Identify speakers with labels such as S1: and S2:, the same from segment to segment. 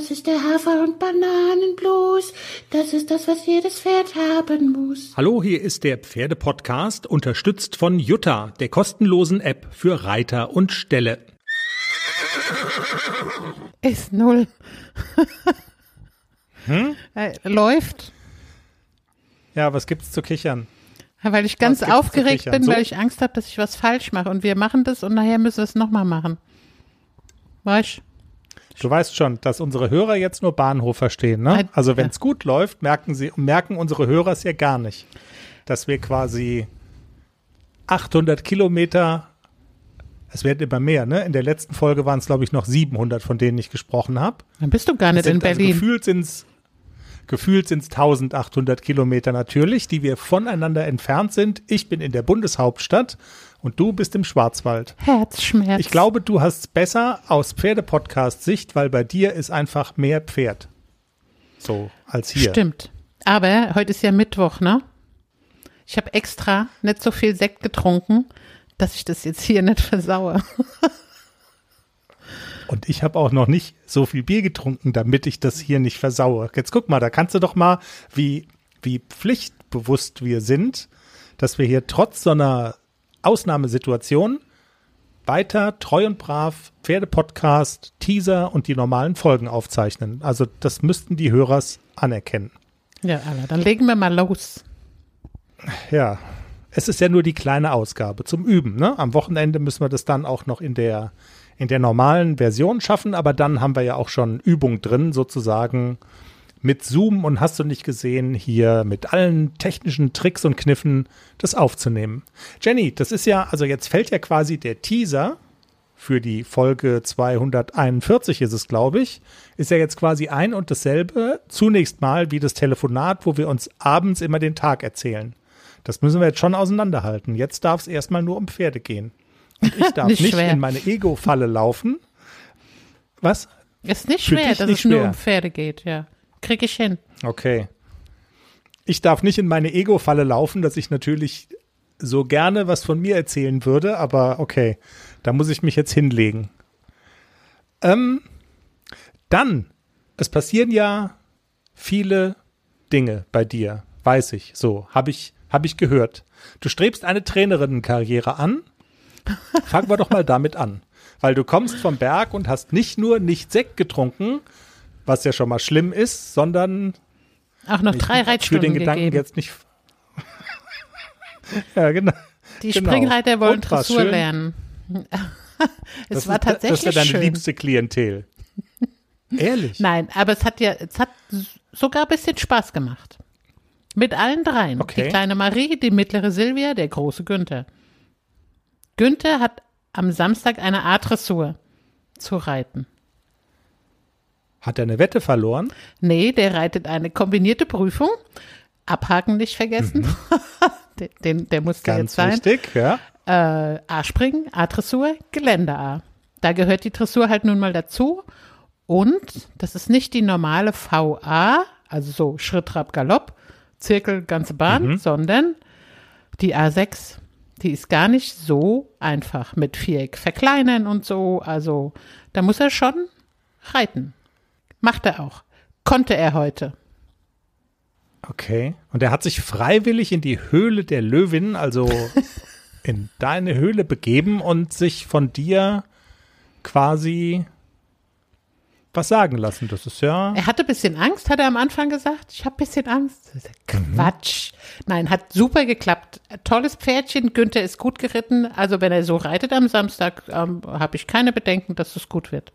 S1: Das ist der Hafer- und Bananenblues. Das ist das, was jedes Pferd haben muss.
S2: Hallo, hier ist der Pferdepodcast, unterstützt von Jutta, der kostenlosen App für Reiter und Ställe.
S3: Ist null. hm? Äh, läuft.
S4: Ja, was gibt's zu kichern?
S3: Weil ich ganz aufgeregt bin, so? weil ich Angst habe, dass ich was falsch mache. Und wir machen das und nachher müssen wir es nochmal machen. Weißt
S4: Du weißt schon, dass unsere Hörer jetzt nur Bahnhof verstehen, ne? Also wenn es gut läuft, merken sie, merken unsere Hörer es ja gar nicht, dass wir quasi 800 Kilometer, es werden immer mehr, ne? In der letzten Folge waren es glaube ich noch 700, von denen ich gesprochen habe.
S3: Dann bist du gar nicht sind, in also Berlin.
S4: Also gefühlt sind es Gefühlt sind es 1800 Kilometer natürlich, die wir voneinander entfernt sind. Ich bin in der Bundeshauptstadt und du bist im Schwarzwald.
S3: Herzschmerz.
S4: Ich glaube, du hast es besser aus Pferdepodcast-Sicht, weil bei dir ist einfach mehr Pferd. So, als hier.
S3: Stimmt. Aber heute ist ja Mittwoch, ne? Ich habe extra nicht so viel Sekt getrunken, dass ich das jetzt hier nicht versaue.
S4: Und ich habe auch noch nicht so viel Bier getrunken, damit ich das hier nicht versaue. Jetzt guck mal, da kannst du doch mal, wie, wie pflichtbewusst wir sind, dass wir hier trotz so einer Ausnahmesituation weiter treu und brav Pferdepodcast, Teaser und die normalen Folgen aufzeichnen. Also das müssten die Hörers anerkennen.
S3: Ja, Alter, dann legen wir mal los.
S4: Ja, es ist ja nur die kleine Ausgabe zum Üben. Ne? Am Wochenende müssen wir das dann auch noch in der in der normalen Version schaffen, aber dann haben wir ja auch schon Übung drin, sozusagen mit Zoom und hast du nicht gesehen, hier mit allen technischen Tricks und Kniffen das aufzunehmen. Jenny, das ist ja, also jetzt fällt ja quasi der Teaser für die Folge 241 ist es, glaube ich, ist ja jetzt quasi ein und dasselbe, zunächst mal wie das Telefonat, wo wir uns abends immer den Tag erzählen. Das müssen wir jetzt schon auseinanderhalten. Jetzt darf es erstmal nur um Pferde gehen. Ich darf nicht, nicht in meine Ego-Falle laufen. Was?
S3: Ist nicht Für schwer, dass nicht es schwer. nur um Pferde geht, ja. Krieg ich hin.
S4: Okay. Ich darf nicht in meine Ego-Falle laufen, dass ich natürlich so gerne was von mir erzählen würde, aber okay, da muss ich mich jetzt hinlegen. Ähm, dann, es passieren ja viele Dinge bei dir, weiß ich, so, habe ich, hab ich gehört. Du strebst eine Trainerinnenkarriere an Fangen wir doch mal damit an. Weil du kommst vom Berg und hast nicht nur nicht Sekt getrunken, was ja schon mal schlimm ist, sondern
S3: auch noch drei Reitstunden
S4: für den Gedanken
S3: gegeben.
S4: jetzt nicht. ja, genau.
S3: Die genau. Springreiter wollen Dressur lernen. es
S4: das
S3: war
S4: ist,
S3: tatsächlich
S4: Das ist ja deine
S3: schön.
S4: liebste Klientel. Ehrlich?
S3: Nein, aber es hat ja, es hat sogar ein bisschen Spaß gemacht. Mit allen dreien.
S4: Okay.
S3: Die kleine Marie, die mittlere Silvia, der große Günther. Günther hat am Samstag eine A-Dressur zu reiten.
S4: Hat er eine Wette verloren?
S3: Nee, der reitet eine kombinierte Prüfung. Abhaken nicht vergessen. Mhm. den, der muss jetzt sein.
S4: Richtig, ja.
S3: Äh, A-Springen, A-Dressur, Gelände-A. Da gehört die Dressur halt nun mal dazu. Und das ist nicht die normale VA, also so Schritt, Trab, Galopp, Zirkel, ganze Bahn, mhm. sondern die A6 die ist gar nicht so einfach mit Viereck verkleinern und so. Also da muss er schon reiten. Macht er auch. Konnte er heute.
S4: Okay. Und er hat sich freiwillig in die Höhle der Löwin, also in deine Höhle begeben und sich von dir quasi was sagen lassen. Das ist ja.
S3: Er hatte ein bisschen Angst, hat er am Anfang gesagt. Ich habe ein bisschen Angst. Quatsch. Mhm. Nein, hat super geklappt. Tolles Pferdchen. Günther ist gut geritten. Also wenn er so reitet am Samstag, ähm, habe ich keine Bedenken, dass es gut wird.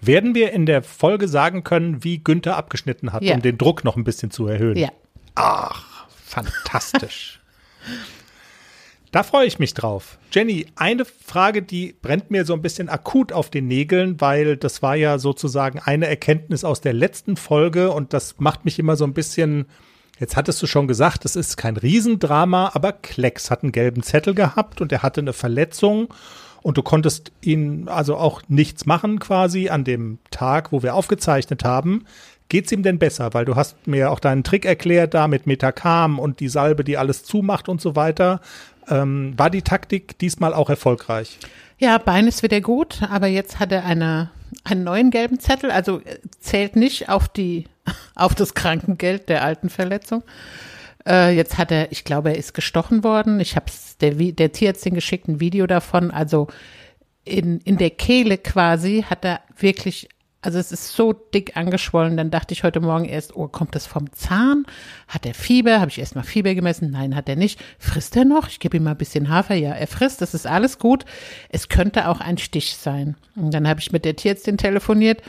S4: Werden wir in der Folge sagen können, wie Günther abgeschnitten hat, ja. um den Druck noch ein bisschen zu erhöhen?
S3: Ja.
S4: Ach, fantastisch. Da freue ich mich drauf. Jenny, eine Frage, die brennt mir so ein bisschen akut auf den Nägeln, weil das war ja sozusagen eine Erkenntnis aus der letzten Folge und das macht mich immer so ein bisschen, jetzt hattest du schon gesagt, das ist kein Riesendrama, aber Klecks hat einen gelben Zettel gehabt und er hatte eine Verletzung und du konntest ihn also auch nichts machen quasi an dem Tag, wo wir aufgezeichnet haben. Geht's ihm denn besser? Weil du hast mir auch deinen Trick erklärt da mit Metacam und die Salbe, die alles zumacht und so weiter. Ähm, war die Taktik diesmal auch erfolgreich?
S3: Ja, Bein ist wieder gut, aber jetzt hat er eine einen neuen gelben Zettel, also äh, zählt nicht auf die, auf das Krankengeld der alten Verletzung. Äh, jetzt hat er, ich glaube, er ist gestochen worden. Ich habe der, der Tierärztin geschickt ein Video davon. Also in, in der Kehle quasi hat er wirklich also es ist so dick angeschwollen, dann dachte ich heute Morgen erst, oh, kommt das vom Zahn? Hat er Fieber? Habe ich erst mal Fieber gemessen? Nein, hat er nicht. Frisst er noch? Ich gebe ihm mal ein bisschen Hafer. Ja, er frisst, das ist alles gut. Es könnte auch ein Stich sein. Und dann habe ich mit der Tierärztin telefoniert.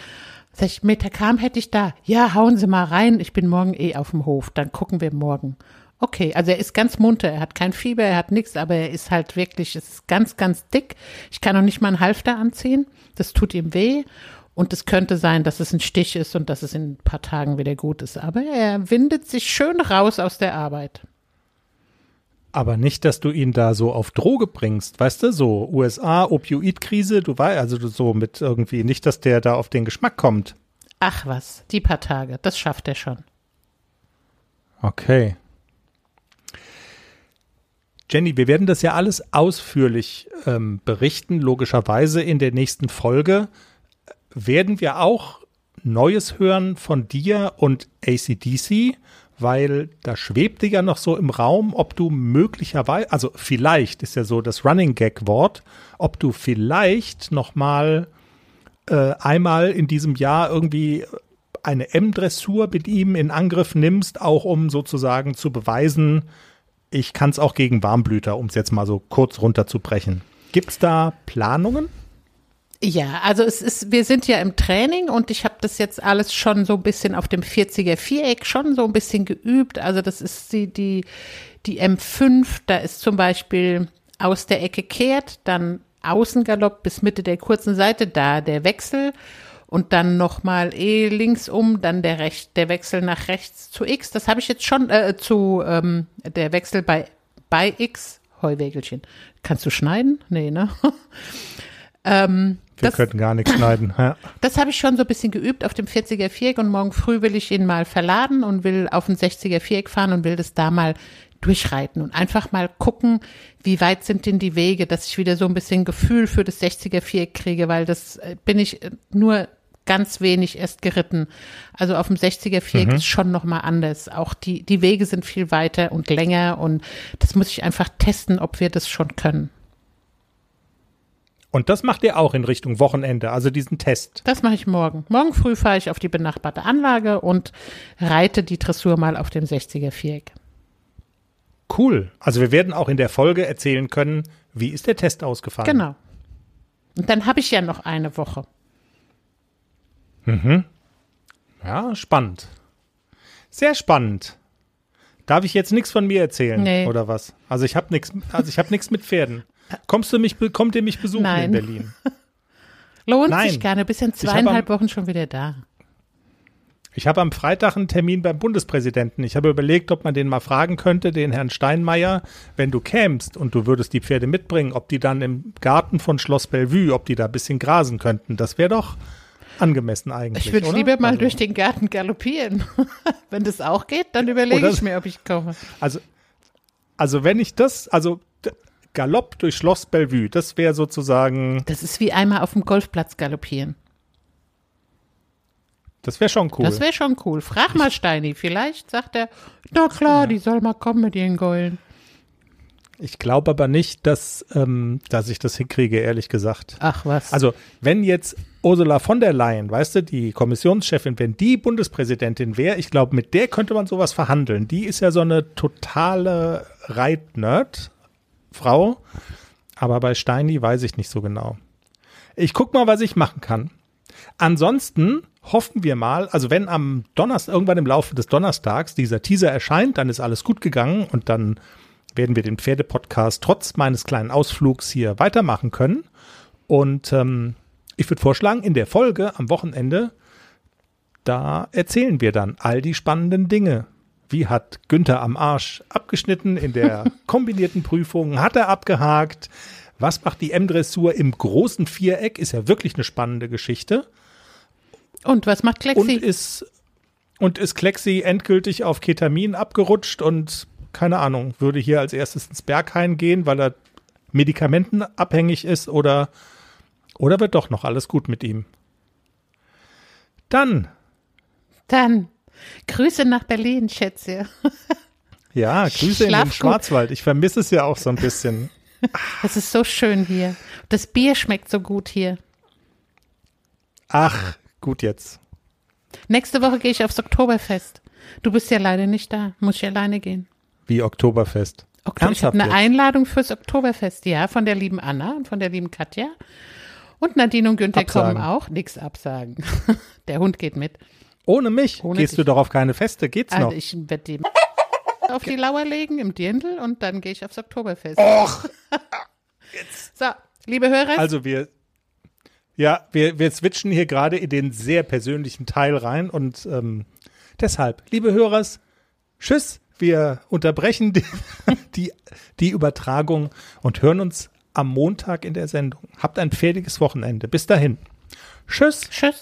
S3: Sag ich, Metacam hätte ich da. Ja, hauen Sie mal rein. Ich bin morgen eh auf dem Hof. Dann gucken wir morgen. Okay, also er ist ganz munter, er hat kein Fieber, er hat nichts, aber er ist halt wirklich, es ist ganz, ganz dick. Ich kann auch nicht mal einen Halfter anziehen. Das tut ihm weh. Und es könnte sein, dass es ein Stich ist und dass es in ein paar Tagen wieder gut ist. Aber er windet sich schön raus aus der Arbeit.
S4: Aber nicht, dass du ihn da so auf Droge bringst, weißt du, so USA, Opioidkrise, du weißt, also so mit irgendwie, nicht, dass der da auf den Geschmack kommt.
S3: Ach was, die paar Tage, das schafft er schon.
S4: Okay. Jenny, wir werden das ja alles ausführlich ähm, berichten, logischerweise in der nächsten Folge werden wir auch Neues hören von dir und ACDC, weil da schwebte ja noch so im Raum, ob du möglicherweise, also vielleicht ist ja so das Running Gag Wort, ob du vielleicht noch mal äh, einmal in diesem Jahr irgendwie eine M-Dressur mit ihm in Angriff nimmst, auch um sozusagen zu beweisen, ich kann es auch gegen Warmblüter, um es jetzt mal so kurz runterzubrechen. Gibt es da Planungen?
S3: Ja, also es ist, wir sind ja im Training und ich habe das jetzt alles schon so ein bisschen auf dem 40er Viereck schon so ein bisschen geübt. Also das ist die, die, die M5, da ist zum Beispiel aus der Ecke kehrt, dann Außengalopp bis Mitte der kurzen Seite, da der Wechsel und dann nochmal eh links um, dann der Recht, der Wechsel nach rechts zu X. Das habe ich jetzt schon äh, zu ähm, der Wechsel bei bei X Heuwägelchen. Kannst du schneiden? Nee, ne?
S4: ähm, wir das, könnten gar nichts schneiden. Ja.
S3: Das habe ich schon so ein bisschen geübt auf dem 40er Viereck und morgen früh will ich ihn mal verladen und will auf ein 60er Viereck fahren und will das da mal durchreiten und einfach mal gucken, wie weit sind denn die Wege, dass ich wieder so ein bisschen Gefühl für das 60er Viereck kriege, weil das äh, bin ich äh, nur ganz wenig erst geritten. Also auf dem 60er Viereck mhm. ist schon nochmal anders. Auch die, die Wege sind viel weiter und länger und das muss ich einfach testen, ob wir das schon können.
S4: Und das macht ihr auch in Richtung Wochenende, also diesen Test.
S3: Das mache ich morgen. Morgen früh fahre ich auf die benachbarte Anlage und reite die Dressur mal auf dem 60er Viereck.
S4: Cool. Also wir werden auch in der Folge erzählen können, wie ist der Test ausgefallen.
S3: Genau. Und dann habe ich ja noch eine Woche.
S4: Mhm. Ja, spannend. Sehr spannend. Darf ich jetzt nichts von mir erzählen nee. oder was? Also ich habe nichts, also ich habe nichts mit Pferden. Kommst du mich, kommt ihr mich besuchen Nein. in Berlin?
S3: Lohnt Nein. sich gerne. Bis in zweieinhalb am, Wochen schon wieder da.
S4: Ich habe am Freitag einen Termin beim Bundespräsidenten. Ich habe überlegt, ob man den mal fragen könnte, den Herrn Steinmeier, wenn du kämst und du würdest die Pferde mitbringen, ob die dann im Garten von Schloss Bellevue, ob die da ein bisschen grasen könnten. Das wäre doch angemessen eigentlich.
S3: Ich würde lieber mal also. durch den Garten galoppieren. wenn das auch geht, dann überlege ich mir, ob ich komme.
S4: Also, also wenn ich das, also Galopp durch Schloss Bellevue. Das wäre sozusagen.
S3: Das ist wie einmal auf dem Golfplatz galoppieren.
S4: Das wäre schon cool.
S3: Das wäre schon cool. Frag mal Steini. Vielleicht sagt er, na klar, ja. die soll mal kommen mit ihren Geulen.
S4: Ich glaube aber nicht, dass, ähm, dass ich das hinkriege, ehrlich gesagt.
S3: Ach was.
S4: Also, wenn jetzt Ursula von der Leyen, weißt du, die Kommissionschefin, wenn die Bundespräsidentin wäre, ich glaube, mit der könnte man sowas verhandeln. Die ist ja so eine totale Reitnerd, Frau. Aber bei Steini weiß ich nicht so genau. Ich guck mal, was ich machen kann. Ansonsten hoffen wir mal, also wenn am Donnerstag, irgendwann im Laufe des Donnerstags dieser Teaser erscheint, dann ist alles gut gegangen und dann werden wir den Pferdepodcast trotz meines kleinen Ausflugs hier weitermachen können. Und ähm, ich würde vorschlagen, in der Folge am Wochenende, da erzählen wir dann all die spannenden Dinge, wie hat Günther am Arsch abgeschnitten in der kombinierten Prüfung? Hat er abgehakt? Was macht die M-Dressur im großen Viereck? Ist ja wirklich eine spannende Geschichte.
S3: Und was macht Klexi?
S4: Und ist, und ist Klexi endgültig auf Ketamin abgerutscht und keine Ahnung, würde hier als erstes ins Berghain gehen, weil er medikamentenabhängig ist oder, oder wird doch noch alles gut mit ihm? Dann,
S3: Dann Grüße nach Berlin, Schätze.
S4: ja, Grüße in
S3: Schlaf
S4: den
S3: gut.
S4: Schwarzwald. Ich vermisse es ja auch so ein bisschen.
S3: Es ist so schön hier. Das Bier schmeckt so gut hier.
S4: Ach, gut jetzt.
S3: Nächste Woche gehe ich aufs Oktoberfest. Du bist ja leider nicht da. Muss ich alleine gehen.
S4: Wie Oktoberfest.
S3: Oktober, ich habe eine
S4: jetzt?
S3: Einladung fürs Oktoberfest, ja, von der lieben Anna und von der lieben Katja. Und Nadine und Günther
S4: Absagen.
S3: kommen auch. Nix absagen. der Hund geht mit.
S4: Ohne mich
S3: Ohne
S4: gehst
S3: dich.
S4: du doch auf keine Feste. Geht's
S3: Also
S4: noch?
S3: ich werde die auf die Lauer legen im Dirndl und dann gehe ich aufs Oktoberfest.
S4: Och,
S3: So, liebe Hörer,
S4: also wir, ja, wir, wir switchen hier gerade in den sehr persönlichen Teil rein und ähm, deshalb, liebe Hörers, tschüss. Wir unterbrechen die, die, die Übertragung und hören uns am Montag in der Sendung. Habt ein fertiges Wochenende. Bis dahin. Tschüss.
S3: tschüss.